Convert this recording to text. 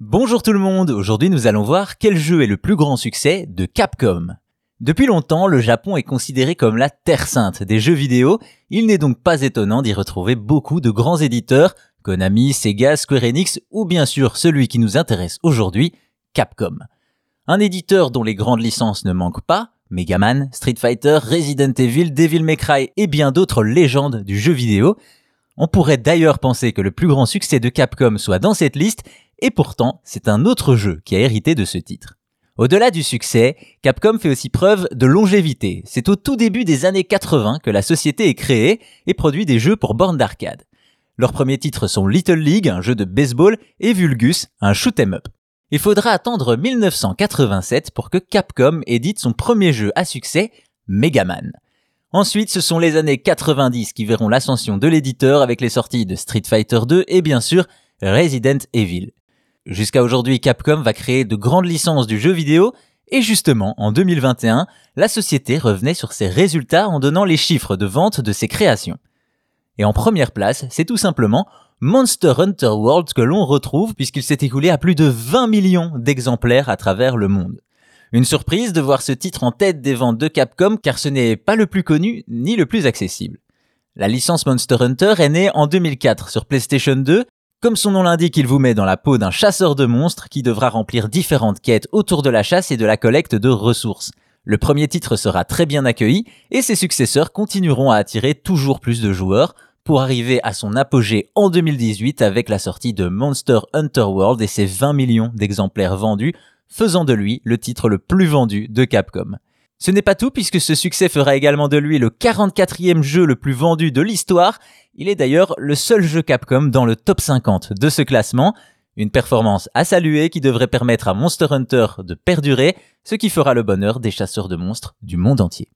Bonjour tout le monde, aujourd'hui nous allons voir quel jeu est le plus grand succès de Capcom. Depuis longtemps, le Japon est considéré comme la terre sainte des jeux vidéo, il n'est donc pas étonnant d'y retrouver beaucoup de grands éditeurs, Konami, Sega, Square Enix ou bien sûr celui qui nous intéresse aujourd'hui, Capcom. Un éditeur dont les grandes licences ne manquent pas, Mega Man, Street Fighter, Resident Evil, Devil May Cry et bien d'autres légendes du jeu vidéo. On pourrait d'ailleurs penser que le plus grand succès de Capcom soit dans cette liste, et pourtant, c'est un autre jeu qui a hérité de ce titre. Au-delà du succès, Capcom fait aussi preuve de longévité. C'est au tout début des années 80 que la société est créée et produit des jeux pour bornes d'arcade. Leurs premiers titres sont Little League, un jeu de baseball, et Vulgus, un shoot 'em up. Il faudra attendre 1987 pour que Capcom édite son premier jeu à succès, Mega Man. Ensuite, ce sont les années 90 qui verront l'ascension de l'éditeur avec les sorties de Street Fighter 2 et bien sûr Resident Evil. Jusqu'à aujourd'hui, Capcom va créer de grandes licences du jeu vidéo et justement, en 2021, la société revenait sur ses résultats en donnant les chiffres de vente de ses créations. Et en première place, c'est tout simplement Monster Hunter World que l'on retrouve puisqu'il s'est écoulé à plus de 20 millions d'exemplaires à travers le monde. Une surprise de voir ce titre en tête des ventes de Capcom car ce n'est pas le plus connu ni le plus accessible. La licence Monster Hunter est née en 2004 sur PlayStation 2 comme son nom l'indique, il vous met dans la peau d'un chasseur de monstres qui devra remplir différentes quêtes autour de la chasse et de la collecte de ressources. Le premier titre sera très bien accueilli et ses successeurs continueront à attirer toujours plus de joueurs pour arriver à son apogée en 2018 avec la sortie de Monster Hunter World et ses 20 millions d'exemplaires vendus, faisant de lui le titre le plus vendu de Capcom. Ce n'est pas tout puisque ce succès fera également de lui le 44e jeu le plus vendu de l'histoire. Il est d'ailleurs le seul jeu Capcom dans le top 50 de ce classement. Une performance à saluer qui devrait permettre à Monster Hunter de perdurer, ce qui fera le bonheur des chasseurs de monstres du monde entier.